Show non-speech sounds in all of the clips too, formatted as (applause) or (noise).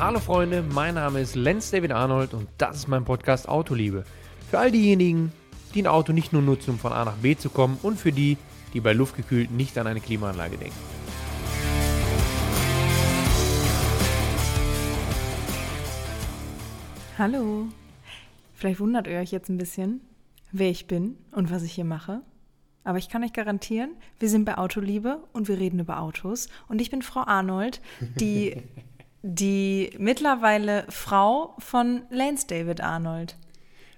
Hallo Freunde, mein Name ist Lenz David Arnold und das ist mein Podcast Autoliebe. Für all diejenigen, die ein Auto nicht nur nutzen, um von A nach B zu kommen und für die, die bei luftgekühlt nicht an eine Klimaanlage denken. Hallo. Vielleicht wundert ihr euch jetzt ein bisschen, wer ich bin und was ich hier mache. Aber ich kann euch garantieren, wir sind bei Autoliebe und wir reden über Autos. Und ich bin Frau Arnold, die, (laughs) die mittlerweile Frau von Lance David Arnold.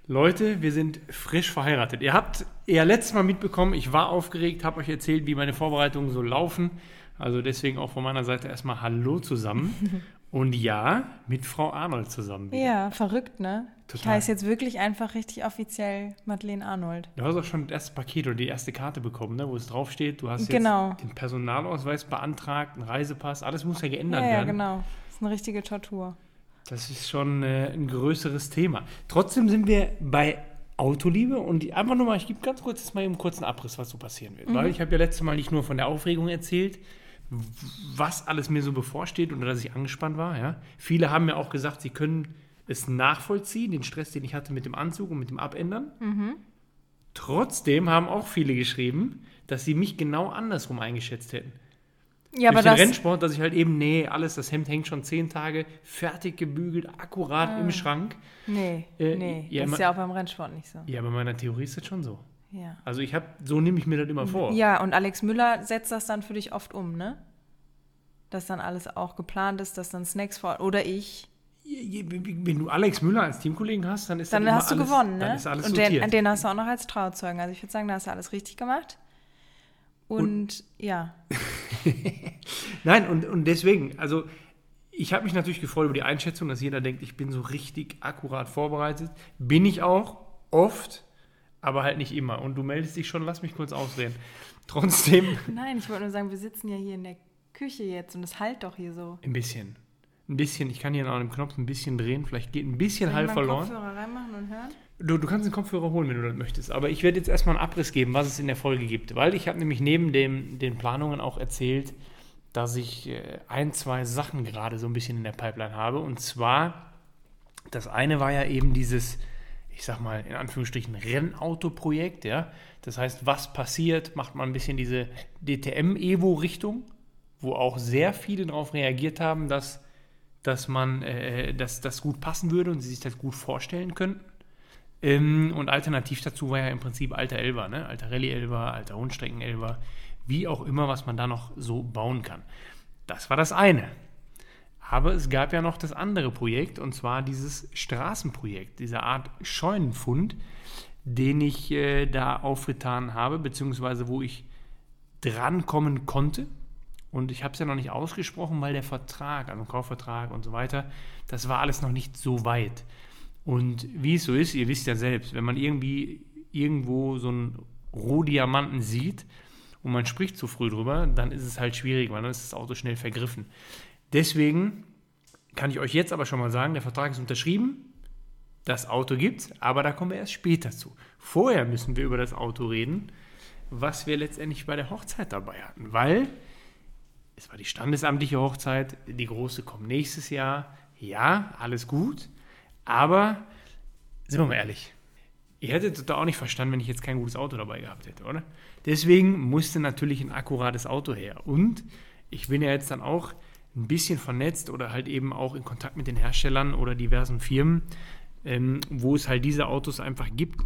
Leute, wir sind frisch verheiratet. Ihr habt ja letztes Mal mitbekommen, ich war aufgeregt, habe euch erzählt, wie meine Vorbereitungen so laufen. Also deswegen auch von meiner Seite erstmal Hallo zusammen. (laughs) Und ja, mit Frau Arnold zusammen. Wieder. Ja, verrückt, ne? Total. Ich heiße jetzt wirklich einfach richtig offiziell Madeleine Arnold. Du hast auch schon das erste Paket oder die erste Karte bekommen, ne? wo es draufsteht, du hast jetzt genau. den Personalausweis beantragt, einen Reisepass, alles muss ja geändert ja, werden. Ja, genau. Ist eine richtige Tortur. Das ist schon äh, ein größeres Thema. Trotzdem sind wir bei Autoliebe und die, einfach nur mal, ich gebe ganz kurz jetzt mal eben einen kurzen Abriss, was so passieren wird. Mhm. Weil ich habe ja letztes Mal nicht nur von der Aufregung erzählt, was alles mir so bevorsteht und dass ich angespannt war. Ja. Viele haben mir auch gesagt, sie können es nachvollziehen, den Stress, den ich hatte mit dem Anzug und mit dem Abändern. Mhm. Trotzdem haben auch viele geschrieben, dass sie mich genau andersrum eingeschätzt hätten. Ja, Durch aber den das Rennsport, dass ich halt eben, nee, alles, das Hemd hängt schon zehn Tage fertig gebügelt, akkurat ah. im Schrank. Nee, äh, nee, ja, das ist ja auch beim Rennsport nicht so. Ja, bei meiner Theorie ist das schon so. Ja. Also ich habe, so nehme ich mir das immer vor. Ja, und Alex Müller setzt das dann für dich oft um, ne? Dass dann alles auch geplant ist, dass dann Snacks vor oder ich. Wenn du Alex Müller als Teamkollegen hast, dann ist dann das hast du alles, gewonnen, ne? Dann ist alles und den, den, hast du auch noch als Trauzeugen. Also ich würde sagen, da hast du alles richtig gemacht. Und, und ja. (laughs) (laughs) Nein, und, und deswegen, also ich habe mich natürlich gefreut über die Einschätzung, dass jeder denkt, ich bin so richtig akkurat vorbereitet. Bin ich auch oft aber halt nicht immer. Und du meldest dich schon, lass mich kurz ausreden. (laughs) Trotzdem. Nein, ich wollte nur sagen, wir sitzen ja hier in der Küche jetzt und es halt doch hier so. Ein bisschen. Ein bisschen. Ich kann hier an dem Knopf ein bisschen drehen. Vielleicht geht ein bisschen Hall verloren. Kopfhörer reinmachen und hören? Du, du kannst den Kopfhörer holen, wenn du das möchtest. Aber ich werde jetzt erstmal einen Abriss geben, was es in der Folge gibt. Weil ich habe nämlich neben dem, den Planungen auch erzählt, dass ich äh, ein, zwei Sachen gerade so ein bisschen in der Pipeline habe. Und zwar, das eine war ja eben dieses ich sag mal, in Anführungsstrichen Rennauto-Projekt, ja. Das heißt, was passiert, macht man ein bisschen diese DTM-Evo-Richtung, wo auch sehr viele darauf reagiert haben, dass, dass man, äh, dass das gut passen würde und sie sich das gut vorstellen könnten. Ähm, und alternativ dazu war ja im Prinzip alter Elber, ne? alter Rallye-Elber, alter Rundstrecken-Elber, wie auch immer, was man da noch so bauen kann. Das war das eine. Aber es gab ja noch das andere Projekt, und zwar dieses Straßenprojekt, diese Art Scheunenfund, den ich äh, da aufgetan habe, beziehungsweise wo ich drankommen konnte. Und ich habe es ja noch nicht ausgesprochen, weil der Vertrag, also Kaufvertrag und so weiter, das war alles noch nicht so weit. Und wie es so ist, ihr wisst ja selbst, wenn man irgendwie irgendwo so einen Rohdiamanten sieht und man spricht zu früh drüber, dann ist es halt schwierig, weil dann ist das Auto schnell vergriffen. Deswegen kann ich euch jetzt aber schon mal sagen, der Vertrag ist unterschrieben, das Auto gibt's, aber da kommen wir erst später zu. Vorher müssen wir über das Auto reden, was wir letztendlich bei der Hochzeit dabei hatten, weil es war die standesamtliche Hochzeit, die große kommt nächstes Jahr. Ja, alles gut, aber sind wir mal ehrlich, ihr hättet da auch nicht verstanden, wenn ich jetzt kein gutes Auto dabei gehabt hätte, oder? Deswegen musste natürlich ein akkurates Auto her. Und ich bin ja jetzt dann auch ein bisschen vernetzt oder halt eben auch in Kontakt mit den Herstellern oder diversen Firmen, ähm, wo es halt diese Autos einfach gibt.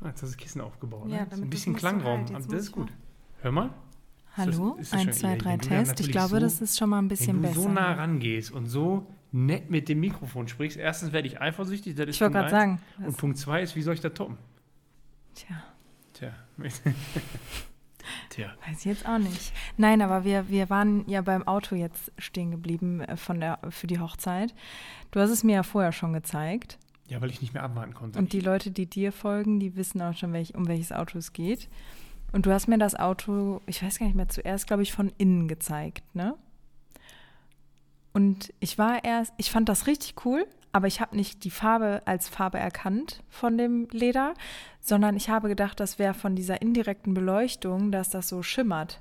Ah, jetzt hast du das Kissen aufgebaut. Ja, ne? ein bisschen Klangraum. Halt. das ist gut. Hör mal. Hallo, 1, 2, 3 Test. Ich glaube, so, das ist schon mal ein bisschen besser. Wenn du so nah rangehst und so nett mit dem Mikrofon sprichst, erstens werde ich eifersüchtig, das ist ich wollte gerade sagen. Und Punkt zwei ist, wie soll ich da toppen? Tja. Tja. (laughs) Tja. Weiß ich jetzt auch nicht. Nein, aber wir, wir waren ja beim Auto jetzt stehen geblieben äh, von der, für die Hochzeit. Du hast es mir ja vorher schon gezeigt. Ja, weil ich nicht mehr abwarten konnte. Und die Leute, die dir folgen, die wissen auch schon, welch, um welches Auto es geht. Und du hast mir das Auto, ich weiß gar nicht mehr, zuerst, glaube ich, von innen gezeigt, ne? Und ich war erst, ich fand das richtig cool, aber ich habe nicht die Farbe als Farbe erkannt von dem Leder, sondern ich habe gedacht, das wäre von dieser indirekten Beleuchtung, dass das so schimmert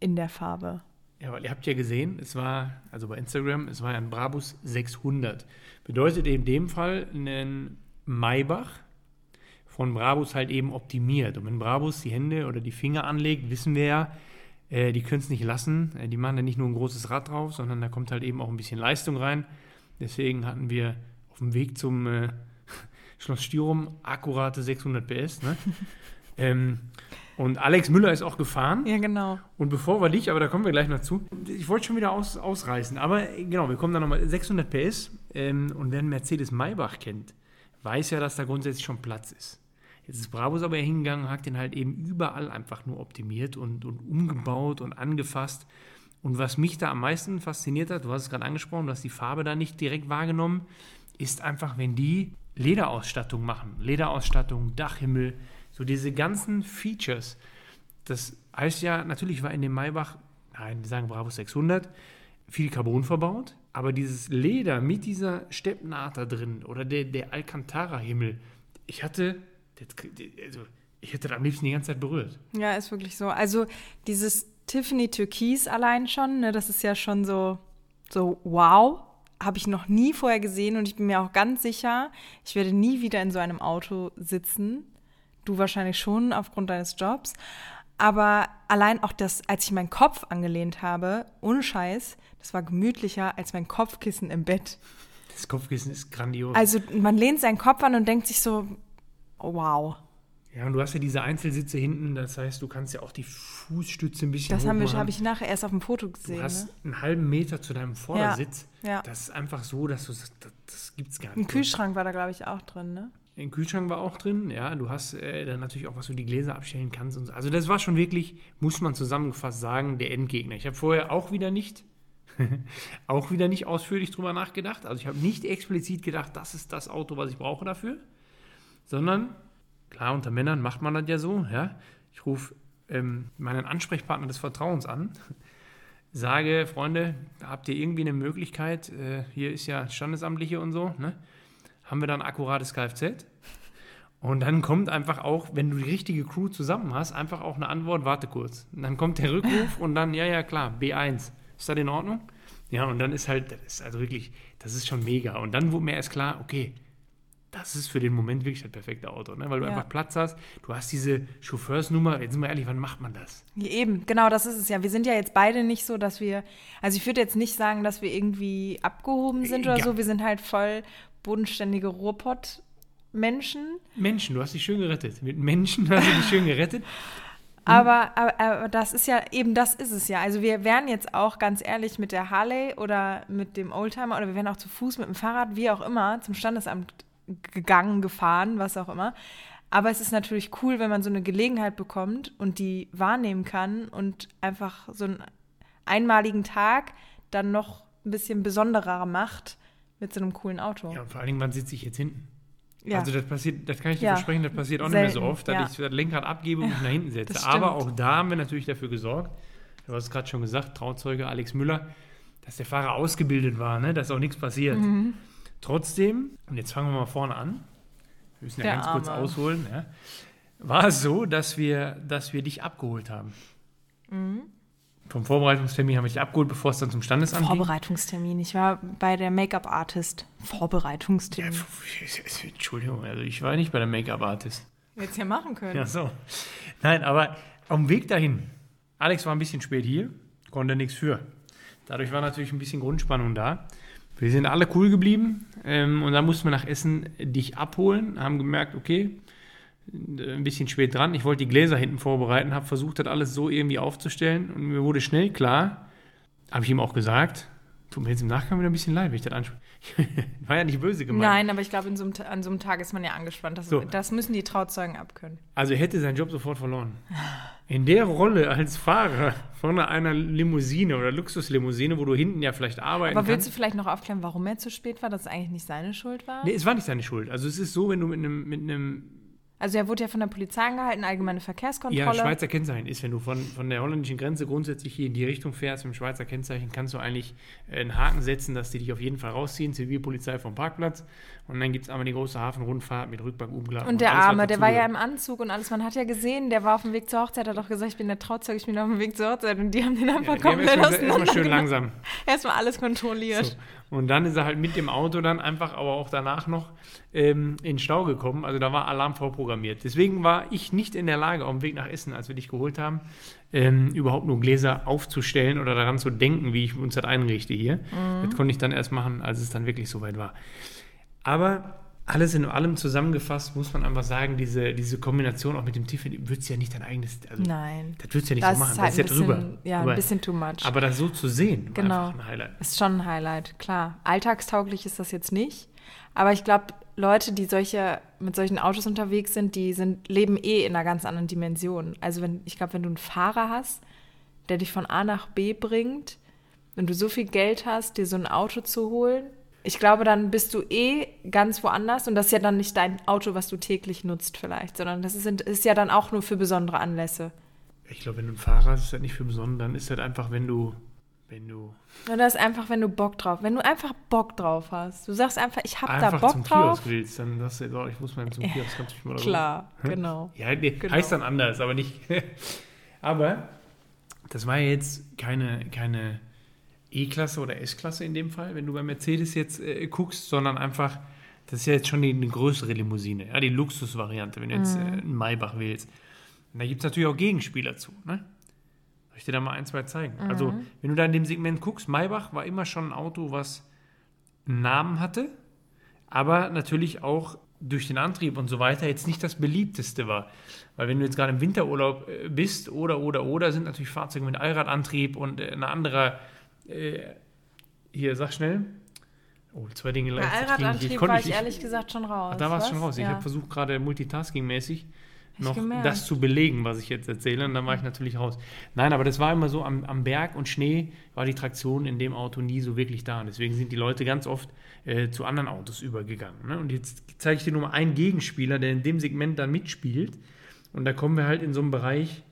in der Farbe. Ja, weil ihr habt ja gesehen, es war, also bei Instagram, es war ein Brabus 600. Bedeutet in dem Fall ein Maybach von Brabus halt eben optimiert. Und wenn Brabus die Hände oder die Finger anlegt, wissen wir ja, äh, die können es nicht lassen. Äh, die machen da nicht nur ein großes Rad drauf, sondern da kommt halt eben auch ein bisschen Leistung rein. Deswegen hatten wir auf dem Weg zum äh, (laughs) Schloss Styrum akkurate 600 PS. Ne? (laughs) ähm, und Alex Müller ist auch gefahren. Ja, genau. Und bevor wir dich, aber da kommen wir gleich noch zu, ich wollte schon wieder aus, ausreißen, aber äh, genau, wir kommen dann nochmal 600 PS. Ähm, und wer einen Mercedes Maybach kennt, weiß ja, dass da grundsätzlich schon Platz ist. Jetzt ist Brabus aber hingegangen hat den halt eben überall einfach nur optimiert und, und umgebaut und angefasst. Und was mich da am meisten fasziniert hat, du hast es gerade angesprochen, du hast die Farbe da nicht direkt wahrgenommen, ist einfach, wenn die Lederausstattung machen. Lederausstattung, Dachhimmel, so diese ganzen Features. Das heißt ja, natürlich war in dem Maybach, nein, wir sagen Bravo 600, viel Carbon verbaut, aber dieses Leder mit dieser Steppnaht da drin oder der, der Alcantara-Himmel, ich hatte, also ich hätte das am liebsten die ganze Zeit berührt. Ja, ist wirklich so. Also dieses Tiffany Türkis allein schon, ne, das ist ja schon so, so wow habe ich noch nie vorher gesehen und ich bin mir auch ganz sicher, ich werde nie wieder in so einem Auto sitzen. Du wahrscheinlich schon aufgrund deines Jobs. Aber allein auch das, als ich meinen Kopf angelehnt habe, ohne Scheiß, das war gemütlicher als mein Kopfkissen im Bett. Das Kopfkissen ist grandios. Also man lehnt seinen Kopf an und denkt sich so, wow. Ja, und du hast ja diese Einzelsitze hinten, das heißt, du kannst ja auch die Fußstütze ein bisschen Das habe hab ich nachher erst auf dem Foto gesehen. Du hast ne? einen halben Meter zu deinem Vordersitz. Ja, ja. Das ist einfach so, dass du das, das gibt es gar nicht. Ein Kühlschrank war da, glaube ich, auch drin, ne? Ein Kühlschrank war auch drin, ja. Du hast äh, dann natürlich auch, was du die Gläser abstellen kannst und so. Also das war schon wirklich, muss man zusammengefasst sagen, der Endgegner. Ich habe vorher auch wieder nicht, (laughs) auch wieder nicht ausführlich drüber nachgedacht. Also ich habe nicht explizit gedacht, das ist das Auto, was ich brauche dafür, sondern Klar, unter Männern macht man das ja so. Ja? Ich rufe ähm, meinen Ansprechpartner des Vertrauens an, (laughs) sage, Freunde, habt ihr irgendwie eine Möglichkeit, äh, hier ist ja Standesamtliche und so, ne? haben wir dann akkurates Kfz? Und dann kommt einfach auch, wenn du die richtige Crew zusammen hast, einfach auch eine Antwort, warte kurz. Und dann kommt der Rückruf (laughs) und dann, ja, ja, klar, B1. Ist das in Ordnung? Ja, und dann ist halt, das ist also wirklich, das ist schon mega. Und dann wurde mir erst klar, okay, das ist für den Moment wirklich das perfekte Auto, ne? weil du ja. einfach Platz hast. Du hast diese Chauffeursnummer. Jetzt sind wir ehrlich, wann macht man das? Eben, genau, das ist es ja. Wir sind ja jetzt beide nicht so, dass wir, also ich würde jetzt nicht sagen, dass wir irgendwie abgehoben sind oder ja. so. Wir sind halt voll bodenständige Ruhrpott. Menschen. Menschen, du hast dich schön gerettet. Mit Menschen hast du dich schön gerettet. (laughs) Aber, aber, aber, das ist ja, eben das ist es ja. Also wir wären jetzt auch ganz ehrlich mit der Harley oder mit dem Oldtimer oder wir wären auch zu Fuß mit dem Fahrrad, wie auch immer, zum Standesamt gegangen, gefahren, was auch immer. Aber es ist natürlich cool, wenn man so eine Gelegenheit bekommt und die wahrnehmen kann und einfach so einen einmaligen Tag dann noch ein bisschen besonderer macht mit so einem coolen Auto. Ja, und vor allen Dingen, wann sitze ich jetzt hinten? Ja. Also das passiert, das kann ich dir ja. versprechen, das passiert auch Selten. nicht mehr so oft, dass ja. ich das Lenkrad abgebe und mich nach hinten setze. Aber auch da haben wir natürlich dafür gesorgt, du hast es gerade schon gesagt, Trauzeuge Alex Müller, dass der Fahrer ausgebildet war, ne? dass auch nichts passiert. Mhm. Trotzdem, und jetzt fangen wir mal vorne an, wir müssen ja Der ganz Arme. kurz ausholen, ja, war es so, dass wir, dass wir dich abgeholt haben. Mhm. Vom Vorbereitungstermin habe ich dich abgeholt, bevor es dann zum Standesamt ging. Vorbereitungstermin. Ich war bei der Make-up-Artist. Vorbereitungstermin. Ja, Entschuldigung, also ich war nicht bei der Make-up-Artist. Hättest ja machen können. Ja, so. Nein, aber auf dem Weg dahin. Alex war ein bisschen spät hier, konnte nichts für. Dadurch war natürlich ein bisschen Grundspannung da. Wir sind alle cool geblieben ähm, und dann mussten wir nach Essen dich abholen, haben gemerkt, okay, ein bisschen spät dran. Ich wollte die Gläser hinten vorbereiten, habe versucht, das alles so irgendwie aufzustellen und mir wurde schnell klar, habe ich ihm auch gesagt, tut mir jetzt im Nachgang wieder ein bisschen leid, wenn ich das anspreche. (laughs) War ja nicht böse gemeint. Nein, aber ich glaube, so an so einem Tag ist man ja angespannt. Das, so. das müssen die Trauzeugen abkönnen. Also er hätte seinen Job sofort verloren. In der Rolle als Fahrer von einer Limousine oder Luxuslimousine, wo du hinten ja vielleicht arbeiten Aber willst kannst. du vielleicht noch aufklären, warum er zu spät war, dass es eigentlich nicht seine Schuld war? Nee, es war nicht seine Schuld. Also es ist so, wenn du mit einem, mit einem Also er wurde ja von der Polizei angehalten, allgemeine Verkehrskontrolle. Ja, Schweizer Kennzeichen ist, wenn du von, von der holländischen Grenze grundsätzlich hier in die Richtung fährst, mit dem Schweizer Kennzeichen kannst du eigentlich äh, einen Haken setzen, dass die dich auf jeden Fall rausziehen, Zivilpolizei vom Parkplatz. Und dann gibt es einmal die große Hafenrundfahrt mit Rückbank, Umklappen. Und der was Arme, der war ja im Anzug und alles. Man hat ja gesehen, der war auf dem Weg zur Hochzeit, hat doch gesagt, ich bin der Trauzeug, ich bin auf dem Weg zur Hochzeit. Und die haben den einfach Ja, komplett erstmal erstmal schön langsam. Erstmal alles kontrolliert. So. Und dann ist er halt mit dem Auto dann einfach, aber auch danach noch ähm, in Stau gekommen. Also da war Alarm vorprogrammiert. Deswegen war ich nicht in der Lage, auf dem Weg nach Essen, als wir dich geholt haben, ähm, überhaupt nur Gläser aufzustellen oder daran zu denken, wie ich uns das einrichte hier. Mhm. Das konnte ich dann erst machen, als es dann wirklich soweit war. Aber alles in allem zusammengefasst muss man einfach sagen, diese, diese Kombination auch mit dem Tiffany wird es ja nicht dein eigenes. Also, Nein. Das würdest du ja nicht Das so machen. ist halt das ist ja ein bisschen, drüber. ja, Aber- ein bisschen too much. aber das so zu sehen, Genau. ein Highlight. Ist schon ein Highlight, klar. Alltagstauglich ist das jetzt nicht. Aber ich glaube, Leute, die solche, mit solchen Autos unterwegs sind, die sind, leben eh in einer ganz anderen Dimension. Also wenn, ich glaube, wenn du einen Fahrer hast, der dich von A nach B bringt, wenn du so viel Geld hast, dir so ein Auto zu holen, ich glaube, dann bist du eh ganz woanders und das ist ja dann nicht dein Auto, was du täglich nutzt vielleicht, sondern das ist, ist ja dann auch nur für besondere Anlässe. Ich glaube, wenn du ein Fahrer hast, ist das nicht für besonders, dann ist das einfach, wenn du, wenn du Und das ist einfach, wenn du Bock drauf, wenn du einfach Bock drauf hast. Du sagst einfach, ich hab da einfach Bock zum drauf. Kiosk willst, dann sagst du, so, ich muss mal zum Kiosk, kannst du mich mal da Klar, Hä? genau. Ja, nee, Genau. heißt dann anders, aber nicht. (laughs) aber das war ja jetzt keine, keine E-Klasse oder S-Klasse in dem Fall, wenn du bei Mercedes jetzt äh, guckst, sondern einfach, das ist ja jetzt schon die, eine größere Limousine, ja, die Luxusvariante, wenn du jetzt äh, Mhm. einen Maybach willst. Und da gibt es natürlich auch Gegenspieler zu, ne? Soll ich dir da mal ein, zwei zeigen? Also, Mhm. wenn du da in dem Segment guckst, Maybach war immer schon ein Auto, was einen Namen hatte, aber natürlich auch durch den Antrieb und so weiter jetzt nicht das beliebteste war. Weil wenn du jetzt gerade im Winterurlaub äh, bist oder, oder, oder, sind natürlich Fahrzeuge mit Allradantrieb und äh, ein anderer, äh, hier, sag schnell. Oh, zwei Dinge klingen. Allradantrieb konnte war ich ehrlich gesagt schon raus. Ach, da war es schon raus. Ich Ja. habe versucht, gerade multitasking-mäßig ich noch das zu belegen, was ich jetzt erzähle. Und dann war ich natürlich raus. Nein, aber das war immer so, am, am Berg und Schnee war die Traktion in dem Auto nie so wirklich da. Und deswegen sind die Leute ganz oft äh, zu anderen Autos übergegangen. Ne? Und jetzt zeige ich dir nur mal einen Gegenspieler, der in dem Segment dann mitspielt. Und da kommen wir halt in so einen Bereich,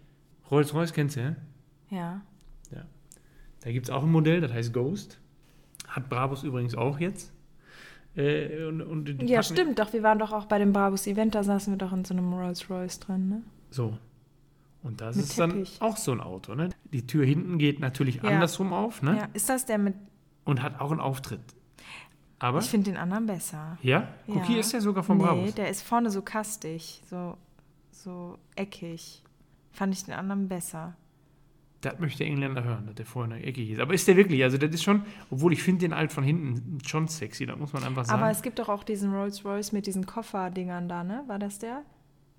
Rolls-Royce kennst du, ja? Ja. Da gibt es auch ein Modell, das heißt Ghost. Hat Brabus übrigens auch jetzt. Äh, und, und ja, stimmt, doch, wir waren doch auch bei dem Brabus Event, da saßen wir doch in so einem Rolls Royce drin, ne? So. Und das Mit ist dann Teppich. auch so ein Auto. Ne? Die Tür hinten geht natürlich Ja. andersrum auf ne? Ja, ist das der mit. und hat auch einen Auftritt. Aber, Ich finde den anderen besser. ja, guck, Ja. ist der sogar vom nee, Brabus. der ist vorne so kastig, so, so eckig. Fand ich den anderen besser. Das möchte der Engländer hören, dass der vorne eckig ist. Aber ist der wirklich? Also, das ist schon, obwohl ich finde den alt von hinten schon sexy, da muss man einfach sagen. Aber es gibt doch auch diesen Rolls Royce mit diesen Kofferdingern da, ne? War das der?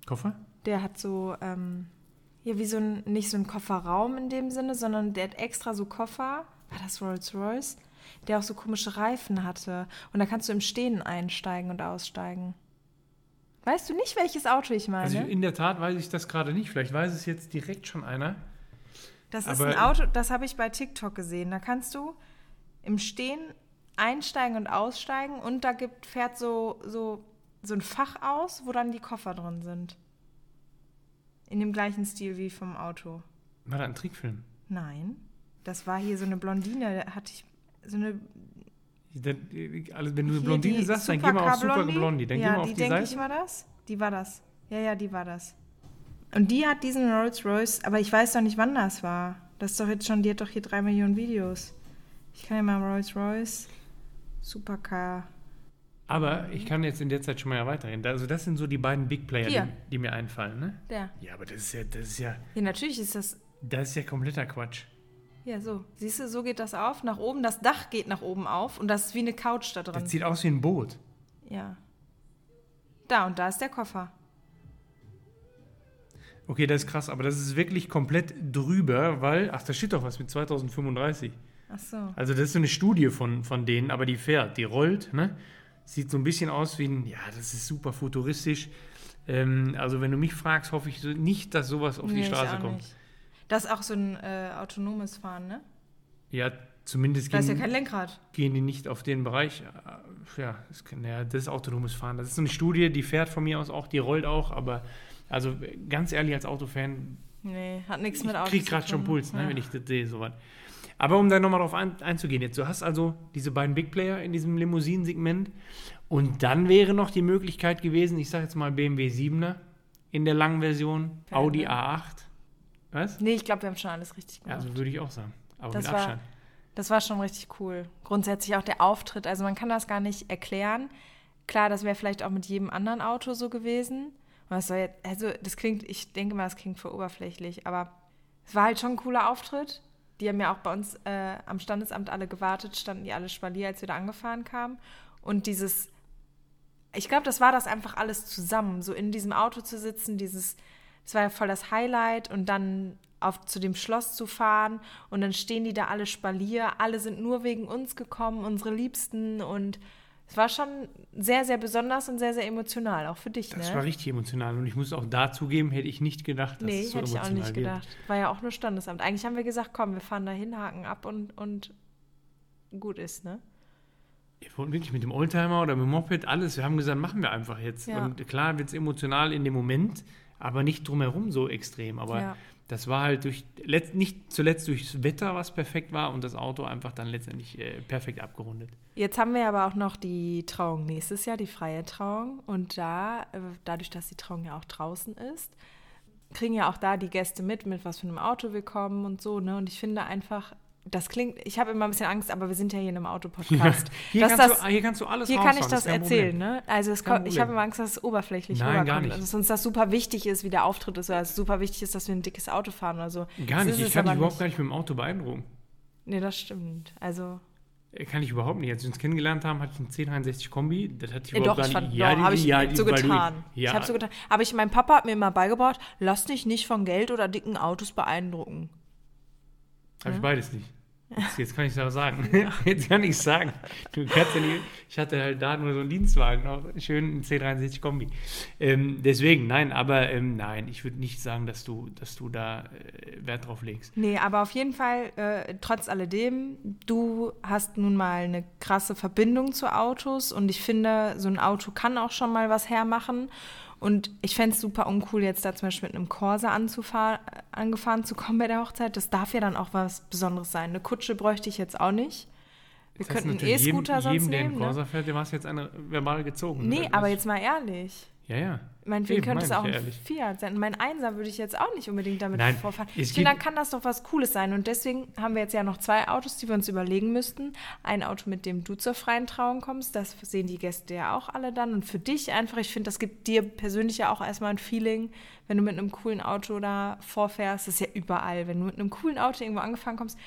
Koffer? Der hat so, ähm, ja, wie so ein, nicht so ein Kofferraum in dem Sinne, sondern der hat extra so Koffer, war das Rolls Royce, der auch so komische Reifen hatte. Und da kannst du im Stehen einsteigen und aussteigen. Weißt du nicht, welches Auto ich meine? Also, in der Tat weiß ich das gerade nicht. Vielleicht weiß es jetzt direkt schon einer. Das ist ein Auto, das habe ich bei TikTok gesehen. Da kannst du im Stehen einsteigen und aussteigen und da gibt, fährt so, so, so ein Fach aus, wo dann die Koffer drin sind. In dem gleichen Stil wie vom Auto. War da ein Trickfilm? Nein, das war hier so eine Blondine, da hatte ich so eine Das, also, wenn du Blondine sagst, dann geh mal auf Super Blondie. Dann ja, geh mal auf die die denke ich mal das. Die war das. Ja, ja, die war das. Und die hat diesen Rolls Royce, aber ich weiß doch nicht, wann das war. Das ist doch jetzt schon, die hat doch hier drei Millionen Videos. Ich kann ja mal Rolls Royce, Supercar. Aber ich kann jetzt in der Zeit schon mal erweitern. Also, das sind so die beiden Big Player, die, die mir einfallen. Ne? Der. Ja, aber das ist ja, das ist ja, Ja, natürlich ist das. das ist ja kompletter Quatsch. Ja, so. Siehst du, so geht das auf, nach oben. Das Dach geht nach oben auf und das ist wie eine Couch da drin. Das sieht aus wie ein Boot. Ja. Da und da ist der Koffer. Okay, das ist krass, aber das ist wirklich komplett drüber, weil, ach, da steht doch was mit 2035. Ach so. Also das ist so eine Studie von, von denen, aber die fährt, die rollt, ne? Sieht so ein bisschen aus wie ein, ja, das ist super futuristisch. Ähm, also wenn du mich fragst, hoffe ich so nicht, dass sowas auf Nee, die Straße kommt. nicht. Das ist auch so ein äh, autonomes Fahren, ne? Ja, zumindest Da ist ja gehen, kein Lenkrad. gehen die nicht auf den Bereich. äh, Ja, das, ja, das ist autonomes Fahren. Das ist so eine Studie, die fährt von mir aus auch, die rollt auch, aber also ganz ehrlich, als Autofan, Nee, hat nichts ich mit Autos krieg zu gerade schon. Puls, ne, Ja. wenn ich das sehe, sowas. Aber um da nochmal drauf ein, einzugehen, jetzt, du hast also diese beiden Big Player in diesem Limousinen-Segment und dann wäre noch die Möglichkeit gewesen, ich sage jetzt mal BMW 7er in der langen Version, Fair, Audi ne? A8. Was? Nee, ich glaube, wir haben schon alles richtig gemacht. also würde ich auch sagen. Aber Das mit war- Abstand. Das war schon richtig cool. Grundsätzlich auch der Auftritt. Also man kann das gar nicht erklären. Klar, das wäre vielleicht auch mit jedem anderen Auto so gewesen. Und das jetzt, also das klingt, ich denke mal, das klingt für oberflächlich, aber es war halt schon ein cooler Auftritt. Die haben ja auch bei uns äh, am Standesamt alle gewartet, standen die alle Spalier, als wir da angefahren kamen. Und dieses, ich glaube, das war das einfach alles zusammen, so in diesem Auto zu sitzen, dieses, das war ja voll das Highlight und dann auf zu dem Schloss zu fahren und dann stehen die da alle Spalier, alle sind nur wegen uns gekommen, unsere Liebsten und es war schon sehr, sehr besonders und sehr, sehr emotional, auch für dich, Das ne? war richtig emotional und ich muss auch dazugeben, hätte ich nicht gedacht, dass nee, es so hätte ich auch nicht wird. gedacht. War ja auch nur Standesamt. Eigentlich haben wir gesagt, komm, wir fahren da hin, haken ab und, und gut ist, ne? Wir wollten wirklich mit dem Oldtimer oder mit dem Moped alles. Wir haben gesagt, machen wir einfach jetzt. Ja. Und klar wird es emotional in dem Moment, aber nicht drumherum so extrem. Aber Ja. Das war halt durch, nicht zuletzt durchs Wetter, was perfekt war und das Auto einfach dann letztendlich äh, perfekt abgerundet. Jetzt haben wir aber auch noch die Trauung nächstes Jahr, die freie Trauung. Und da, äh, dadurch, dass die Trauung ja auch draußen ist, kriegen ja auch da die Gäste mit, mit was für einem Auto wir kommen und so. Ne? Und ich finde einfach, das klingt, ich habe immer ein bisschen Angst, aber wir sind ja hier in einem Autopodcast. (laughs) Hier, dass kannst das, du, hier kannst du alles hier kann ich das erzählen, Problem. ne? Also kommt, ich habe immer Angst, dass es oberflächlich Nein, gar rüberkommt. nicht. Also, dass uns das super wichtig ist, wie der Auftritt ist, oder dass es super wichtig ist, dass wir ein dickes Auto fahren oder so. Gar Das nicht. Ich kann dich überhaupt nicht. gar nicht mit dem Auto beeindrucken. Nee, das stimmt. Also, Äh, Kann ich überhaupt nicht. Als wir uns kennengelernt haben, hatte ich einen 1063 Kombi. Das hatte ich Ja, überhaupt doch, ich gar nicht. die- habe ich ja, so du- getan. Ja, Ich habe so getan. Aber ich, mein Papa hat mir immer beigebracht, lass dich nicht von Geld oder dicken Autos beeindrucken. Habe ich beides nicht. Jetzt, jetzt kann ich es aber sagen. (laughs) Jetzt kann ich es sagen. Du kannst ja nicht, ich hatte halt da nur so einen Dienstwagen, noch schön einen C63 Kombi. Ähm, deswegen, nein, aber ähm, nein, ich würde nicht sagen, dass du, dass du da äh, Wert drauf legst. Nee, aber auf jeden Fall, äh, trotz alledem, du hast nun mal eine krasse Verbindung zu Autos und ich finde, so ein Auto kann auch schon mal was hermachen. Und ich fände es super uncool, jetzt da zum Beispiel mit einem Corsa angefahren zu kommen bei der Hochzeit. Das darf ja dann auch was Besonderes sein. Eine Kutsche bräuchte ich jetzt auch nicht. Wir Das könnten einen E-Scooter jedem, sonst jedem, der nehmen. in Ne? Corsa fährt, dem hast du jetzt eine verbal gezogen. Nee, ne? aber Das- jetzt mal ehrlich. Ja, ja. Meinetwegen könnte es auch ein ehrlich. Fiat sein. Mein Einser würde ich jetzt auch nicht unbedingt damit Nein, vorfahren. Ich finde, dann kann das doch was Cooles sein. Und deswegen haben wir jetzt ja noch zwei Autos, die wir uns überlegen müssten. Ein Auto, mit dem du zur freien Trauung kommst. Das sehen die Gäste ja auch alle dann. Und für dich einfach, ich finde, das gibt dir persönlich ja auch erstmal ein Feeling, wenn du mit einem coolen Auto da vorfährst. Das ist ja überall. Wenn du mit einem coolen Auto irgendwo angefahren kommst,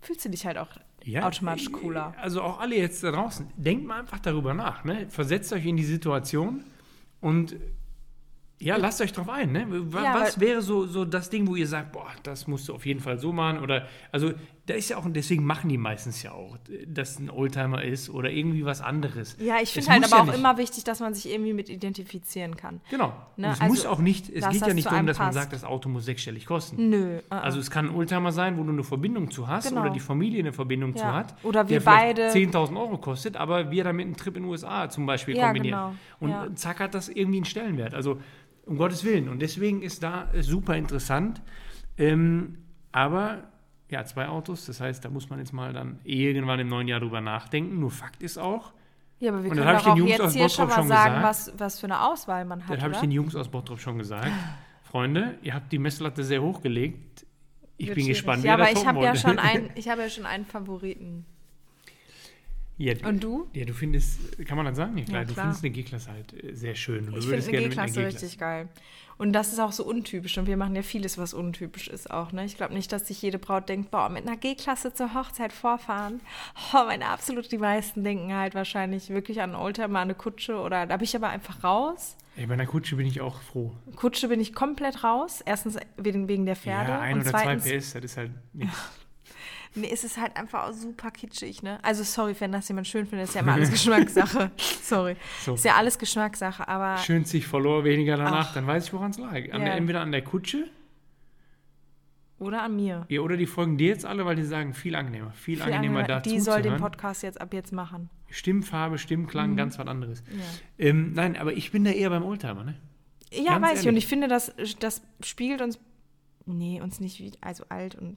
fühlst du dich halt auch Ja, automatisch äh, cooler. Also auch alle jetzt da draußen, denkt mal einfach darüber nach. Ne? Versetzt euch in die Situation und ja, lasst euch drauf ein. Ne? Wa- Ja, Was aber- wäre so, so das Ding, wo ihr sagt, boah, das musst du auf jeden Fall so machen? Oder, also, da ist ja auch, und deswegen machen die meistens ja auch, dass ein Oldtimer ist oder irgendwie was anderes. Ja, ich finde halt aber ja auch nicht- immer wichtig, dass man sich irgendwie mit identifizieren kann. Genau. Ne, es also, muss auch nicht, es geht ja nicht zu darum, dass man passt. sagt, das Auto muss sechsstellig kosten. Nö. äh, Also es kann ein Oldtimer sein, wo du eine Verbindung zu hast Genau. oder die Familie eine Verbindung zu Ja. hat. Oder wir der beide. 10.000 Euro kostet, aber wir damit einen Trip in den USA zum Beispiel Ja, kombinieren. genau. Und zack hat das irgendwie einen Stellenwert. Also um Gottes Willen. Und deswegen ist da super interessant. Ähm, aber ja, zwei Autos, das heißt, da muss man jetzt mal dann irgendwann im neuen Jahr drüber nachdenken. Nur Fakt ist auch, Ja, aber wir Und können doch den auch Jungs jetzt hier schon mal schon sagen, gesagt. was, was für eine Auswahl man hat, das habe ich den Jungs aus Bottrop schon gesagt. Freunde, ihr habt die Messlatte sehr hochgelegt. Ich Wird bin schwierig. gespannt, Ja, wer aber da ich habe ja schon (laughs) einen, ich habe ja schon einen Favoriten. Ja, Und du? Ja, du findest, kann man das sagen? Ja, du findest eine G-Klasse halt äh, sehr schön. Ich finde eine G-Klasse richtig geil. Und das ist auch so untypisch. Und wir machen ja vieles, was untypisch ist auch. Ne? Ich glaube nicht, dass sich jede Braut denkt, boah, mit einer G-Klasse zur Hochzeit vorfahren. Oh, meine absolut die meisten denken halt wahrscheinlich wirklich an einen Oldtimer, eine Kutsche oder da bin ich aber einfach raus. Ey, bei einer Kutsche bin ich auch froh. Kutsche bin ich komplett raus. Erstens wegen, wegen der Pferde. ja, ein und oder zwei zweitens, PS, das ist halt nichts. (laughs) Nee, es ist halt einfach auch super kitschig, ne? Also sorry, wenn das jemand schön findet, ist ja immer alles (laughs) Geschmackssache. sorry. So. Ist ja alles Geschmackssache, aber Schön sich verlor weniger danach, dann weiß ich, woran es lag. An Ja. der, entweder an der Kutsche Oder an mir. Ja, oder die folgen dir jetzt alle, weil die sagen, viel angenehmer. Viel, Viel angenehmer, angenehmer. da Die soll den. Podcast jetzt ab jetzt machen. Stimmfarbe, Stimmklang, ganz was anderes. Ja. Ähm, nein, aber ich bin da eher beim Oldtimer, ne? Ja, Ganz weiß ich. Und ehrlich. ich finde, das, das spiegelt uns. Nee, uns nicht wie. Also alt und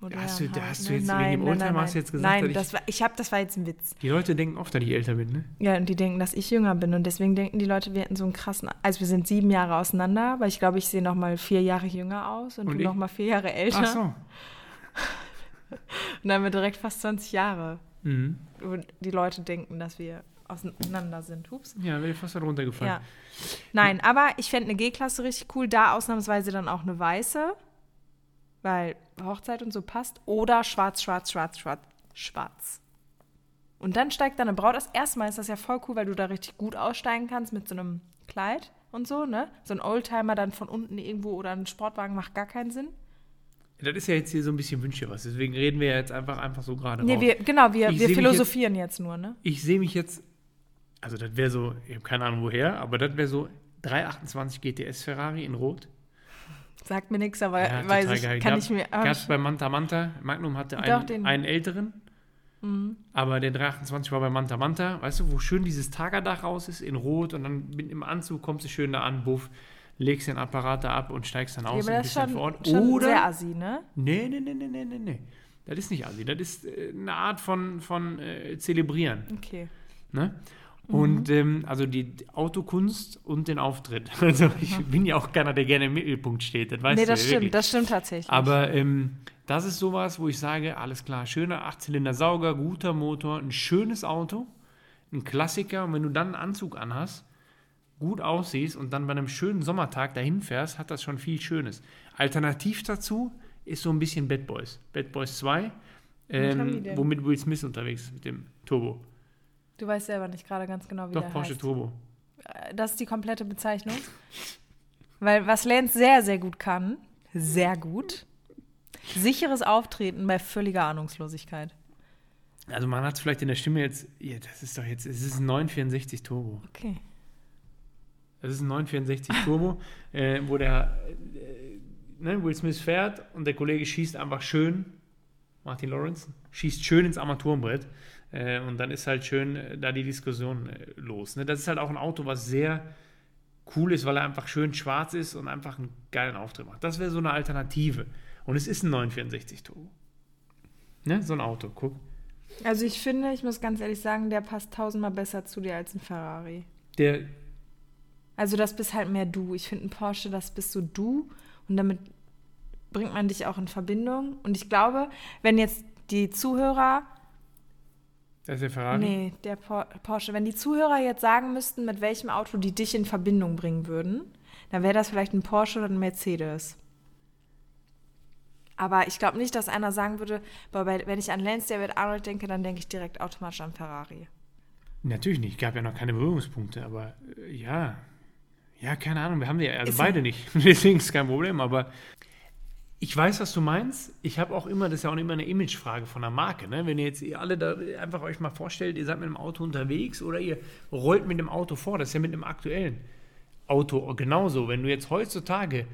modern. Hast du- halt, hast ne? du jetzt wegen nein, dem nein, Oldtimer nein, hast du jetzt gesagt, Nein, das war, ich hab, das war jetzt ein Witz. Die Leute denken oft, dass ich älter bin, ne? Ja, und die denken, dass ich jünger bin. Und deswegen denken die Leute, wir hätten so einen krassen. Also, wir sind sieben Jahre auseinander, weil ich glaube, ich sehe noch mal vier Jahre jünger aus und, Und du noch mal vier Jahre älter. Ach so. (laughs) Und dann haben wir direkt fast 20 Jahre. Mhm. Und die Leute denken, dass wir auseinander sind. Ups. Ja, wäre fast runtergefallen. Ja. Nein, aber ich fände eine G-Klasse richtig cool. Da ausnahmsweise dann auch eine weiße, weil Hochzeit und so passt. Oder schwarz, schwarz, schwarz, schwarz, schwarz. Und dann steigt da eine Braut. Das erste Mal ist das ja voll cool, weil du da richtig gut aussteigen kannst mit so einem Kleid und so, ne? So ein Oldtimer dann von unten irgendwo oder ein Sportwagen macht gar keinen Sinn. Das ist ja jetzt hier so ein bisschen Wünsche was. Deswegen reden wir ja jetzt einfach, einfach so gerade Nee, raus. wir, genau, wir, Ich wir philosophieren jetzt, nur, ne? Ich sehe mich jetzt, also das wäre so, ich habe keine Ahnung woher, aber das wäre so 328 GTS Ferrari in Rot. Sagt mir nichts, aber Ja, weiß ich, geil. kann Gab- ich mir. Gab's ich- bei Manta Manta. Magnum hatte einen, den- Mhm. einen älteren. Aber der 328 war bei Manta Manta. Weißt du, wo schön dieses Tagerdach raus ist in Rot und dann mit im Anzug kommst du schön da an, buff, legst den Apparat da ab und steigst dann Ja, aus aber und das ist schon, vor Ort. schon Oder sehr assi, ne? Nee, nee, nee, nee, nee, nee, nee. Das ist nicht Assi. Das ist äh, eine Art von, von äh, Zelebrieren. Okay. Ne? Und ähm, also die Autokunst und den Auftritt. (laughs) Also ich bin ja auch keiner, der gerne im Mittelpunkt steht. Das weißt nee, du das ja stimmt, wirklich. das stimmt tatsächlich. Aber ähm, das ist sowas, wo ich sage, alles klar, schöner Achtzylinder-Sauger, guter Motor, ein schönes Auto, ein Klassiker. Und wenn du dann einen Anzug anhast, gut aussiehst und dann bei einem schönen Sommertag dahin fährst, hat das schon viel Schönes. Alternativ dazu ist so ein bisschen Bad Boys. Bad Boys 2, haben die ähm, womit Will Smith unterwegs ist, mit dem Turbo. Du weißt selber nicht gerade ganz genau, wie Doch, der Porsche heißt. Turbo. Äh, Das ist die komplette Bezeichnung. Weil was Lance sehr, sehr gut kann, sehr gut, sicheres Auftreten bei völliger Ahnungslosigkeit. Also man hat es vielleicht in der Stimme jetzt, ja, das ist doch jetzt, es ist ein 964 Turbo. Okay. Das ist ein 964 Turbo, (laughs) äh, wo der äh, ne, Will Smith fährt und der Kollege schießt einfach schön, Martin Lawrence, schießt schön ins Armaturenbrett und dann ist halt schön äh, da die Diskussion äh, los. Ne? Das ist halt auch ein Auto, was sehr cool ist, weil er einfach schön schwarz ist und einfach einen geilen Auftritt macht. Das wäre so eine Alternative. Und es ist ein 964 Turbo. Ne? So ein Auto, guck. Also ich finde, ich muss ganz ehrlich sagen, der passt tausendmal besser zu dir als ein Ferrari. Der, Also das bist halt mehr du. Ich finde ein Porsche, das bist so du und damit bringt man dich auch in Verbindung. Und ich glaube, wenn jetzt die Zuhörer das ist der Ferrari. Nee, der Por Porsche. Wenn die Zuhörer jetzt sagen müssten, mit welchem Auto die dich in Verbindung bringen würden, dann wäre das vielleicht ein Porsche oder ein Mercedes. Aber ich glaube nicht, dass einer sagen würde, boah, wenn ich an Lance David Arnold denke, dann denke ich direkt automatisch an Ferrari. Natürlich nicht, gab ja noch keine Berührungspunkte, aber äh, ja. Ja, keine Ahnung, wir haben die ja, also Ist beide nicht. (laughs) Deswegen ist kein Problem, aber ich weiß, was du meinst. Ich habe auch immer, das ist ja auch immer eine Imagefrage von der Marke, ne? Wenn ihr jetzt ihr alle da einfach euch mal vorstellt, ihr seid mit dem Auto unterwegs oder ihr rollt mit dem Auto vor, das ist ja mit einem aktuellen Auto genauso. Wenn du jetzt heutzutage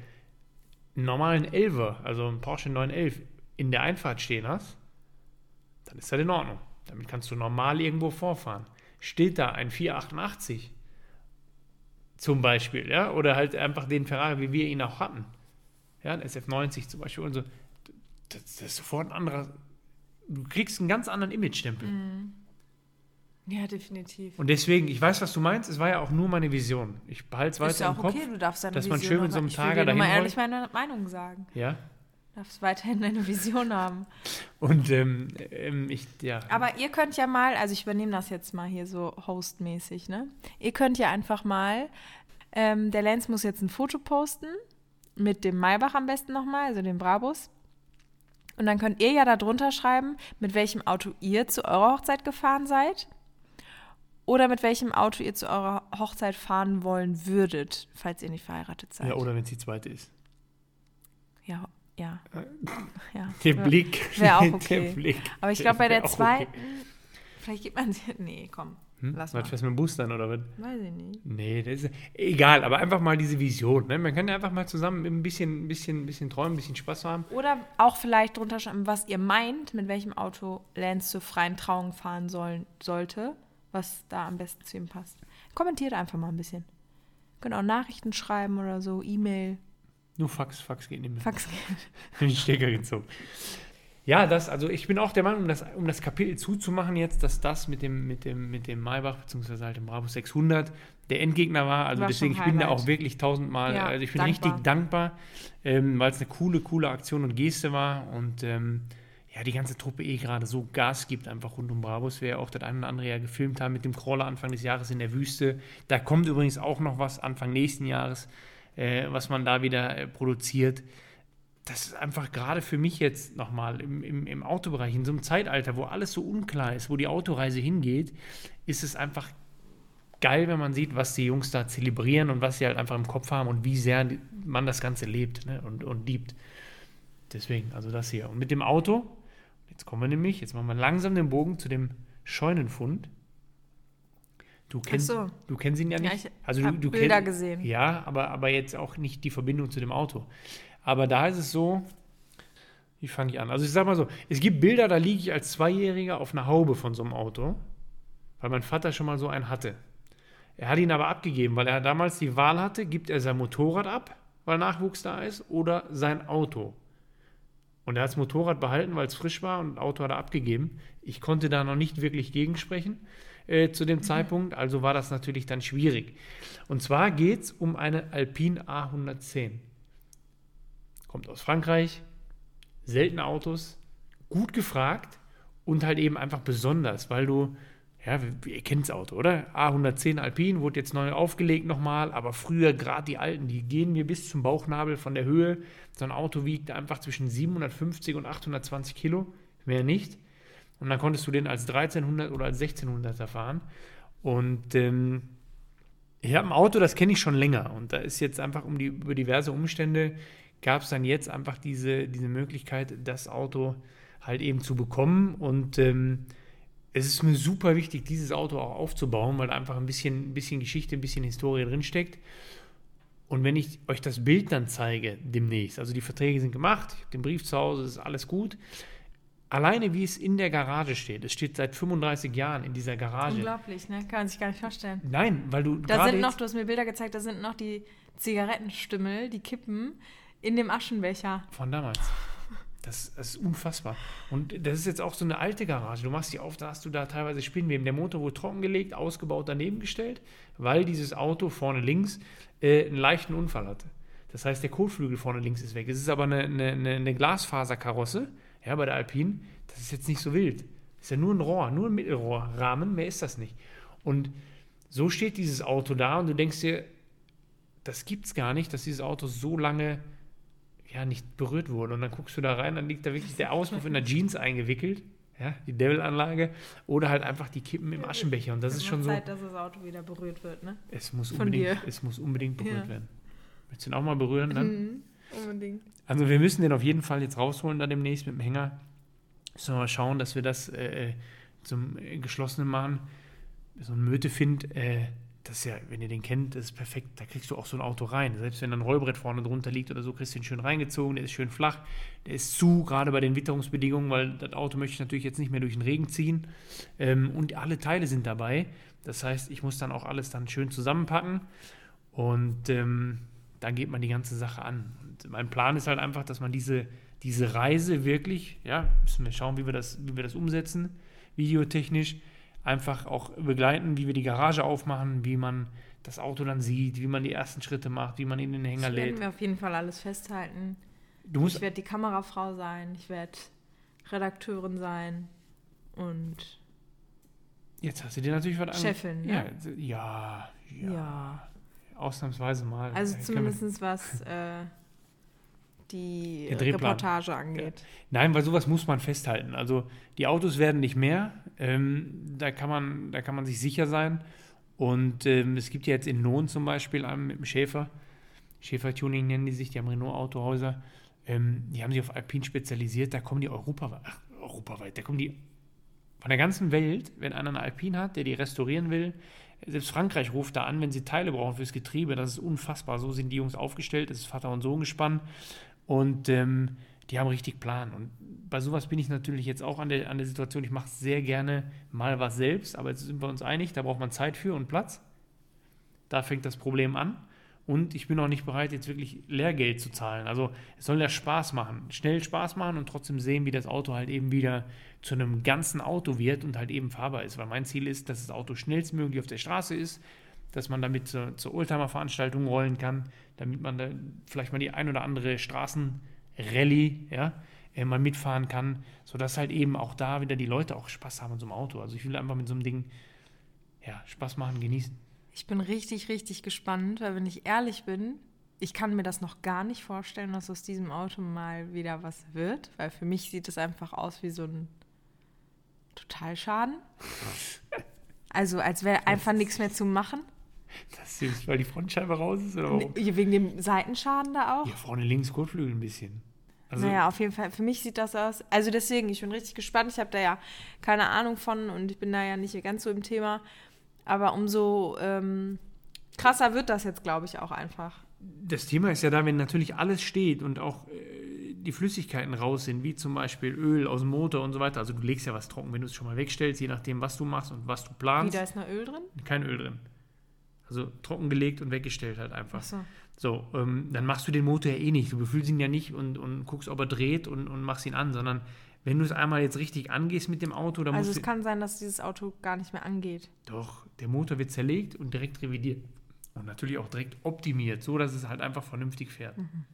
einen normalen 11er, also einen Porsche 911 in der Einfahrt stehen hast, dann ist das in Ordnung. Damit kannst du normal irgendwo vorfahren. Steht da ein 488 zum Beispiel, ja, oder halt einfach den Ferrari, wie wir ihn auch hatten, ja, ein SF90 zum Beispiel und so, das, das ist sofort ein anderer, du kriegst einen ganz anderen Image-Stempel. Ja, definitiv. Und deswegen, ich weiß, was du meinst, es war ja auch nur meine Vision. Ich behalte es weiter ja im Kopf. okay, du darfst deine dass man Vision schön mit so einem ich will Tager dir nur mal dahin ehrlich meine Meinung sagen. Ja, Du darfst weiterhin eine Vision (laughs) haben. und ähm, ähm, ich, ja. Aber ihr könnt ja mal, also ich übernehme das jetzt mal hier so hostmäßig, ne? Ihr könnt ja einfach mal, ähm, der Lenz muss jetzt ein Foto posten, mit dem Maybach am besten nochmal, also dem Brabus. Und dann könnt ihr ja da drunter schreiben, mit welchem Auto ihr zu eurer Hochzeit gefahren seid. Oder mit welchem Auto ihr zu eurer Hochzeit fahren wollen würdet, falls ihr nicht verheiratet seid. ja, oder wenn es die zweite ist. ja. ja. ja. Der Ja. Blick. Wär auch (laughs) Der okay. Blick. Aber ich glaube, bei der auch zweiten, okay. vielleicht gibt man. Nee, komm. Hm? Lass was mal. du mit dem Bus dann oder was? Weiß ich nicht. Nee, das ist egal, aber einfach mal diese Vision. Ne? Man kann ja einfach mal zusammen ein bisschen, ein bisschen, ein bisschen träumen, ein bisschen Spaß haben. Oder auch vielleicht drunter schreiben, was ihr meint, mit welchem Auto Lance zur freien Trauung fahren sollen, sollte, was da am besten zu ihm passt. Kommentiert einfach mal ein bisschen. Könnt auch Nachrichten schreiben oder so, E-Mail, Nur Fax, Fax geht nicht mehr. Fax. den (laughs) Stecker gezogen. Ja, das, also ich bin auch der Meinung, um das, um das Kapitel zuzumachen jetzt, dass das mit dem, mit dem, mit dem Maybach, beziehungsweise halt dem Brabus 600 der Endgegner war. Also War deswegen, ich bin da auch wirklich tausendmal, Ja, also ich bin dankbar. richtig dankbar, ähm, weil es eine coole, coole Aktion und Geste war und ähm, ja, die ganze Truppe eh gerade so Gas gibt, einfach rund um Brabus. Wir ja auch das eine oder andere ja gefilmt haben mit dem Crawler Anfang des Jahres in der Wüste. Da kommt übrigens auch noch was Anfang nächsten Jahres, äh, was man da wieder äh, produziert das ist einfach gerade für mich jetzt nochmal im, im, im Autobereich, in so einem Zeitalter, wo alles so unklar ist, wo die Autoreise hingeht, ist es einfach geil, wenn man sieht, was die Jungs da zelebrieren und was sie halt einfach im Kopf haben und wie sehr man das Ganze lebt ne, und, und liebt. Deswegen, also das hier. Und mit dem Auto, jetzt kommen wir nämlich, jetzt machen wir langsam den Bogen zu dem Scheunenfund. Du kennst, so. du kennst ihn ja Ja, nicht. ich also du, du Bilder kenn- gesehen. Ja, aber, aber jetzt auch nicht die Verbindung zu dem Auto. Aber da ist es so, wie fange ich an? Also ich sag mal so, es gibt Bilder, da liege ich als Zweijähriger auf einer Haube von so einem Auto, weil mein Vater schon mal so einen hatte. Er hat ihn aber abgegeben, weil er damals die Wahl hatte, gibt er sein Motorrad ab, weil Nachwuchs da ist, oder sein Auto. Und er hat das Motorrad behalten, weil es frisch war und das Auto hat er abgegeben. Ich konnte da noch nicht wirklich gegensprechen äh, zu dem Zeitpunkt, also war das natürlich dann schwierig. Und zwar geht es um eine Alpine A110. Kommt aus Frankreich, seltene Autos, gut gefragt und halt eben einfach besonders, weil du, ja, ihr kennt das Auto, oder? A110 Alpine wurde jetzt neu aufgelegt nochmal, aber früher gerade die alten, die gehen mir bis zum Bauchnabel von der Höhe. So ein Auto wiegt einfach zwischen 750 und 820 Kilo, mehr nicht. Und dann konntest du den als 1300 oder als 1600er fahren. Und ähm, ich habe ein Auto, das kenne ich schon länger. Und da ist jetzt einfach um die, über diverse Umstände gab es dann jetzt einfach diese, diese Möglichkeit, das Auto halt eben zu bekommen. Und ähm, es ist mir super wichtig, dieses Auto auch aufzubauen, weil einfach ein bisschen, ein bisschen Geschichte, ein bisschen Historie drinsteckt. Und wenn ich euch das Bild dann zeige demnächst, also die Verträge sind gemacht, ich habe den Brief zu Hause, ist alles gut. Alleine wie es in der Garage steht, es steht seit 35 Jahren in dieser Garage. Unglaublich, ne? Kann man sich gar nicht vorstellen. Nein, weil du Da sind noch, du hast mir Bilder gezeigt, da sind noch die Zigarettenstümmel, die Kippen in dem Aschenbecher. Von damals. Das, das ist unfassbar. Und das ist jetzt auch so eine alte Garage. Du machst die auf, da hast du da teilweise Spinnweben. Der Motor wurde trockengelegt, ausgebaut, daneben gestellt, weil dieses Auto vorne links äh, einen leichten Unfall hatte. Das heißt, der Kotflügel vorne links ist weg. Es ist aber eine, eine, eine, Glasfaserkarosse, ja, bei der Alpine. Das ist jetzt nicht so wild. Das ist ja nur ein Rohr, nur ein Mittelrohrrahmen, mehr ist das nicht. Und so steht dieses Auto da und du denkst dir, das gibt's gar nicht, dass dieses Auto so lange ja, nicht berührt wurde. Und dann guckst du da rein, dann liegt da wirklich der Auspuff in der Jeans eingewickelt, ja, die Devil-Anlage, oder halt einfach die Kippen im Aschenbecher. Und das ist schon so, Zeit, dass das Auto wieder berührt wird, ne? es muss von unbedingt, dir. es muss unbedingt berührt Ja. werden. Willst du ihn auch mal berühren dann? Mhm, unbedingt. Also wir müssen den auf jeden Fall jetzt rausholen, da demnächst mit dem Hänger. Müssen wir mal schauen, dass wir das äh, zum äh, geschlossenen machen. So ein Mötefind, äh, das ist ja, wenn ihr den kennt, das ist perfekt. Da kriegst du auch so ein Auto rein. Selbst wenn ein Rollbrett vorne drunter liegt oder so, kriegst du ihn schön reingezogen. Der ist schön flach. Der ist zu, gerade bei den Witterungsbedingungen, weil das Auto möchte ich natürlich jetzt nicht mehr durch den Regen ziehen. Ähm, und alle Teile sind dabei. Das heißt, ich muss dann auch alles dann schön zusammenpacken. Und ähm, dann geht man die ganze Sache an. Und mein Plan ist halt einfach, dass man diese, diese Reise wirklich, ja, müssen wir schauen, wie wir das, wie wir das umsetzen, videotechnisch, einfach auch begleiten, wie wir die Garage aufmachen, wie man das Auto dann sieht, wie man die ersten Schritte macht, wie man ihn in den Hänger Das werden lädt. wir auf jeden Fall alles festhalten. Du musst, Ich werde die Kamerafrau sein, ich werde Redakteurin sein und jetzt hast du dir natürlich was an- Chefin, Ja, ne? ja, ja, Ja. ausnahmsweise mal. Also zumindest was (laughs) äh, die Drehplan. Reportage angeht. Nein, weil sowas muss man festhalten. Also die Autos werden nicht mehr. Ähm, da, kann man, da kann man sich sicher sein. Und ähm, es gibt ja jetzt in Lohn zum Beispiel einen mit dem Schäfer. Schäfer-Tuning nennen die sich, die haben Renault-Autohäuser. Ähm, die haben sich auf Alpine spezialisiert. Da kommen die europaweit, ach, europaweit, da kommen die von der ganzen Welt, wenn einer eine Alpine hat, der die restaurieren will, selbst Frankreich ruft da an, wenn sie Teile brauchen fürs Getriebe. Das ist unfassbar. So sind die Jungs aufgestellt. Das ist Vater und Sohn gespannt. Und ähm, die haben richtig Plan. Und bei sowas bin ich natürlich jetzt auch an der, an der Situation, ich mache sehr gerne mal was selbst, aber jetzt sind wir uns einig, da braucht man Zeit für und Platz. Da fängt das Problem an. Und ich bin auch nicht bereit, jetzt wirklich Lehrgeld zu zahlen. Also es soll ja Spaß machen, schnell Spaß machen und trotzdem sehen, wie das Auto halt eben wieder zu einem ganzen Auto wird und halt eben fahrbar ist. Weil mein Ziel ist, dass das Auto schnellstmöglich auf der Straße ist, dass man damit zur, zur Oldtimer-Veranstaltung rollen kann, damit man da vielleicht mal die ein oder andere Straßenrallye ja, äh, mal mitfahren kann, sodass halt eben auch da wieder die Leute auch Spaß haben in so einem Auto. Also ich will einfach mit so einem Ding ja, Spaß machen, genießen. Ich bin richtig, richtig gespannt, weil wenn ich ehrlich bin, ich kann mir das noch gar nicht vorstellen, dass aus diesem Auto mal wieder was wird, weil für mich sieht es einfach aus wie so ein Totalschaden. (laughs) Also als wäre einfach nichts mehr zu machen. Das ist, weil die Frontscheibe raus ist oder warum? Wegen dem Seitenschaden da auch? Ja, vorne links Kotflügel ein bisschen. Also naja, auf jeden Fall. Für mich sieht das aus. Also deswegen, ich bin richtig gespannt. Ich habe da ja keine Ahnung von und ich bin da ja nicht ganz so im Thema. Aber umso ähm, krasser wird das jetzt, glaube ich, auch einfach. Das Thema ist ja da, wenn natürlich alles steht und auch äh, die Flüssigkeiten raus sind, wie zum Beispiel Öl aus dem Motor und so weiter. Also du legst ja was trocken, wenn du es schon mal wegstellst, je nachdem, was du machst und was du planst. Wie, da ist noch Öl drin? Kein Öl drin. Also trockengelegt und weggestellt halt einfach. Ach so. So, ähm, dann machst du den Motor ja eh nicht. Du befüllst ihn ja nicht und, und guckst, ob er dreht und, und machst ihn an, sondern wenn du es einmal jetzt richtig angehst mit dem Auto, dann Also es kann sein, dass dieses Auto gar nicht mehr angeht. Doch, der Motor wird zerlegt und direkt revidiert. Und natürlich auch direkt optimiert, so dass es halt einfach vernünftig fährt. Mhm.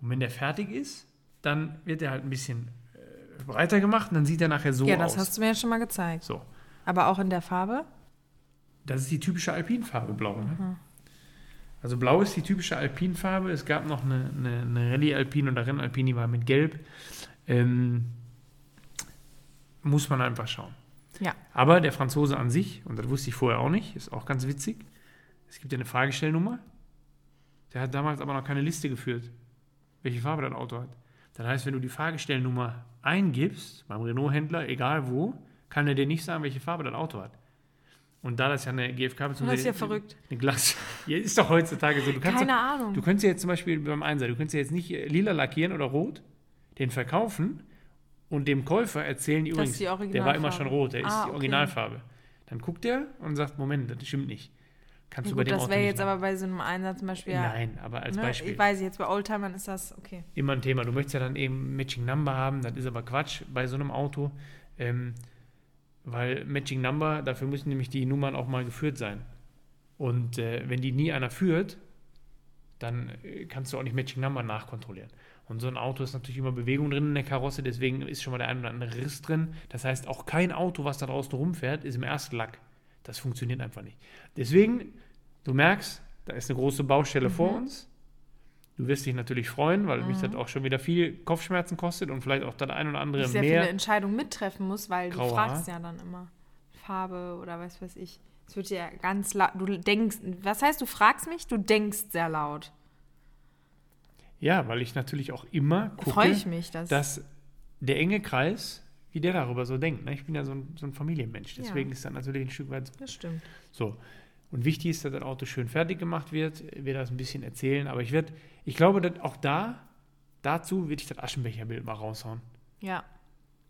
Und wenn der fertig ist, dann wird er halt ein bisschen äh, breiter gemacht und dann sieht er nachher so aus. Ja, das aus. hast du mir ja schon mal gezeigt. So. Aber auch in der Farbe? Das ist die typische Alpinfarbe, blau. Ne? Mhm. Also blau ist die typische Alpinfarbe. Es gab noch eine, eine, eine Rallye Alpine oder Rennalpine, die war mit gelb. Ähm, muss man einfach schauen. Ja. Aber der Franzose an sich, und das wusste ich vorher auch nicht, ist auch ganz witzig. Es gibt ja eine Fahrgestellnummer. Der hat damals aber noch keine Liste geführt, welche Farbe das Auto hat. Das heißt, wenn du die Fahrgestellnummer eingibst, beim Renault-Händler, egal wo, kann er dir nicht sagen, welche Farbe das Auto hat. Und da das ja eine GFK bzw. Das ist ja verrückt. Eine Glas. (laughs) Ja, ist doch heutzutage so. Du kannst Keine ja, Ahnung. Du könntest ja jetzt zum Beispiel beim Einser, du könntest ja jetzt nicht lila lackieren oder rot, den verkaufen und dem Käufer erzählen übrigens, der war immer schon rot, der ah, ist die Originalfarbe. Dann guckt er und sagt, Moment, das stimmt nicht. Kannst ja, du bei gut, dem das wäre jetzt machen. aber bei so einem Einsatz zum Beispiel. Nein, aber als ne, Beispiel. Ich weiß jetzt, bei Oldtimern ist das okay. Immer ein Thema. Du möchtest ja dann eben Matching Number haben, das ist aber Quatsch bei so einem Auto. Ähm, weil Matching Number, dafür müssen nämlich die Nummern auch mal geführt sein. Und äh, wenn die nie einer führt, dann äh, kannst du auch nicht Matching Number nachkontrollieren. Und so ein Auto ist natürlich immer Bewegung drin in der Karosse, deswegen ist schon mal der ein oder andere Riss drin. Das heißt, auch kein Auto, was da draußen rumfährt, ist im Erstlack. Das funktioniert einfach nicht. Deswegen, du merkst, da ist eine große Baustelle mhm. vor uns. Du wirst dich natürlich freuen, weil mhm. mich das auch schon wieder viel Kopfschmerzen kostet und vielleicht auch das ein oder andere ich sehr mehr. viele Entscheidungen mittreffen muss, weil du fragst ja dann immer Farbe oder was weiß ich. Es wird ja ganz laut. Du denkst, was heißt, du fragst mich? Du denkst sehr laut. Ja, weil ich natürlich auch immer gucke, mich, dass, dass, der enge Kreis, wie der darüber so denkt. Ne? Ich bin ja so ein, so ein Familienmensch, deswegen ja. ist das natürlich ein Stück weit so. Das stimmt. So. Und wichtig ist, dass das Auto schön fertig gemacht wird. Ich werde das ein bisschen erzählen, aber ich werde, ich glaube, dass auch da, dazu würde ich das Aschenbecherbild mal raushauen. Ja.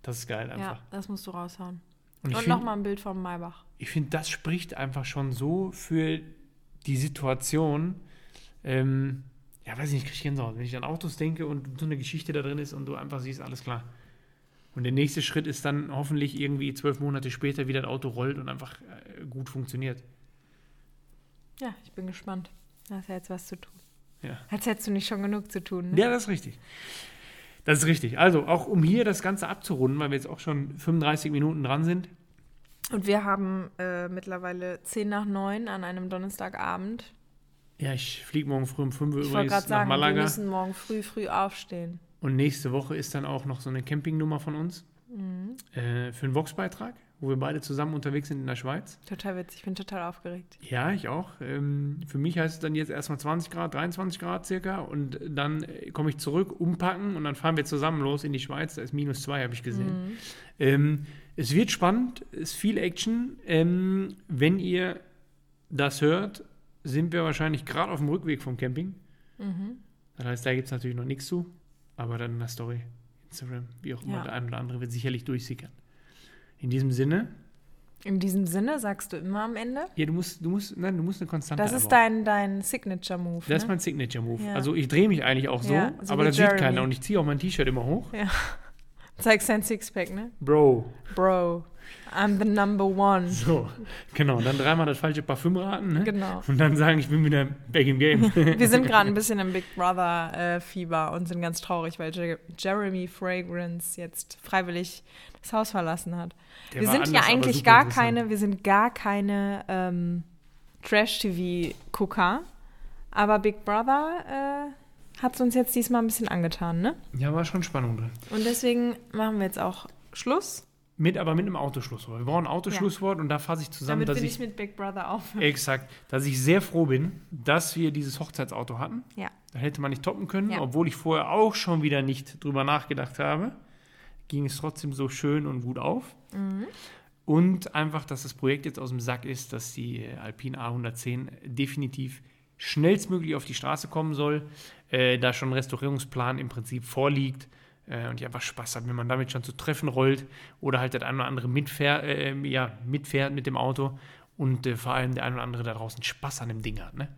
Das ist geil einfach. Ja, das musst du raushauen. Und, Und nochmal ein Bild vom Maybach. Ich finde, das spricht einfach schon so für die Situation, ähm, ja, weiß ich nicht, kriege ich Gänsehaut. Wenn ich an Autos denke und so eine Geschichte da drin ist und du einfach siehst, alles klar. Und der nächste Schritt ist dann hoffentlich irgendwie zwölf Monate später, wie das Auto rollt und einfach äh, gut funktioniert. Ja, ich bin gespannt. Da hast ja jetzt was zu tun. Ja. Als hättest du nicht schon genug zu tun. Ne? Ja, das ist richtig. Das ist richtig. Also, auch um hier das Ganze abzurunden, weil wir jetzt auch schon 35 Minuten dran sind. Und wir haben äh, mittlerweile 10 nach 9 an einem Donnerstagabend. Ja, ich fliege morgen früh um 5 Uhr ich übrigens nach sagen, Malaga. Wir müssen morgen früh, früh aufstehen. Und nächste Woche ist dann auch noch so eine Campingnummer von uns mhm. äh, für einen Vox-Beitrag. Wo wir beide zusammen unterwegs sind in der Schweiz. Total witzig, ich bin total aufgeregt. Ja, ich auch. Ähm, für mich heißt es dann jetzt erstmal 20 Grad, 23 Grad circa und dann äh, komme ich zurück, umpacken und dann fahren wir zusammen los in die Schweiz. Da ist minus zwei, habe ich gesehen. Mhm. Ähm, es wird spannend, es ist viel Action. Ähm, wenn ihr das hört, sind wir wahrscheinlich gerade auf dem Rückweg vom Camping. Mhm. Das heißt, da gibt es natürlich noch nichts zu, aber dann in der Story, Instagram, wie auch immer, Ja. der ein oder andere wird sicherlich durchsickern. In diesem Sinne, In diesem Sinne sagst du immer am Ende. ja, du musst, du musst, nein, du musst eine konstante Das ist dein, dein Signature-Move. Das ist ne? mein Signature-Move. Ja. Also ich drehe mich eigentlich auch so, Ja, so aber das sieht Jeremy. keiner und ich ziehe auch mein T-Shirt immer hoch. (laughs) Zeigst dein Sixpack, ne? Bro. Bro, I'm the number one. So, genau. Dann dreimal das falsche Parfüm raten, ne? Genau. Und dann sagen, ich bin wieder back im Game. (laughs) Wir sind (laughs) gerade ein bisschen im Big Brother-Fieber und sind ganz traurig, weil Jer Jeremy Fragrance jetzt freiwillig das Haus verlassen hat. Der wir sind ja eigentlich gar keine, wir sind gar keine ähm, Trash-TV-Gucker. Aber Big Brother äh, hat es uns jetzt diesmal ein bisschen angetan, ne? Ja, war schon Spannung drin. Und deswegen machen wir jetzt auch Schluss, Mit, aber mit einem Autoschlusswort. Wir brauchen ein Autoschlusswort und da fasse ich zusammen, damit dass ich, nicht mit Big Brother aufhören. exakt, dass ich sehr froh bin, dass wir dieses Hochzeitsauto hatten. Ja. Da hätte man nicht toppen können, Ja. obwohl ich vorher auch schon wieder nicht drüber nachgedacht habe. Ging es trotzdem so schön und gut auf. Mhm. Und einfach, dass das Projekt jetzt aus dem Sack ist, dass die Alpine A110 definitiv schnellstmöglich auf die Straße kommen soll, äh, da schon ein Restaurierungsplan im Prinzip vorliegt äh, und ich einfach Spaß habe, wenn man damit schon zu Treffen rollt oder halt der ein oder andere mitfährt, äh, ja, mitfährt mit dem Auto und äh, vor allem der ein oder andere da draußen Spaß an dem Ding hat, ne?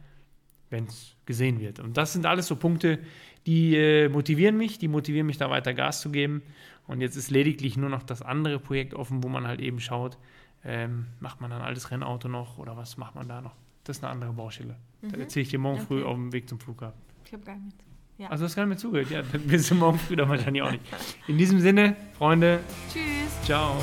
wenn es gesehen wird. Und das sind alles so Punkte, die äh, motivieren mich, die motivieren mich da weiter Gas zu geben. Und jetzt ist lediglich nur noch das andere Projekt offen, wo man halt eben schaut, ähm, macht man dann ein altes Rennauto noch oder was macht man da noch? Das ist eine andere Baustelle. Da erzähle ich dir morgen früh Mhm. Okay. auf dem Weg zum Flughafen. Ich habe gar nichts. Ja. Also das gar nicht mehr zugehört. Ja, dann (laughs) bist du morgen früh dann wahrscheinlich auch nicht. In diesem Sinne, Freunde, Tschüss. ciao.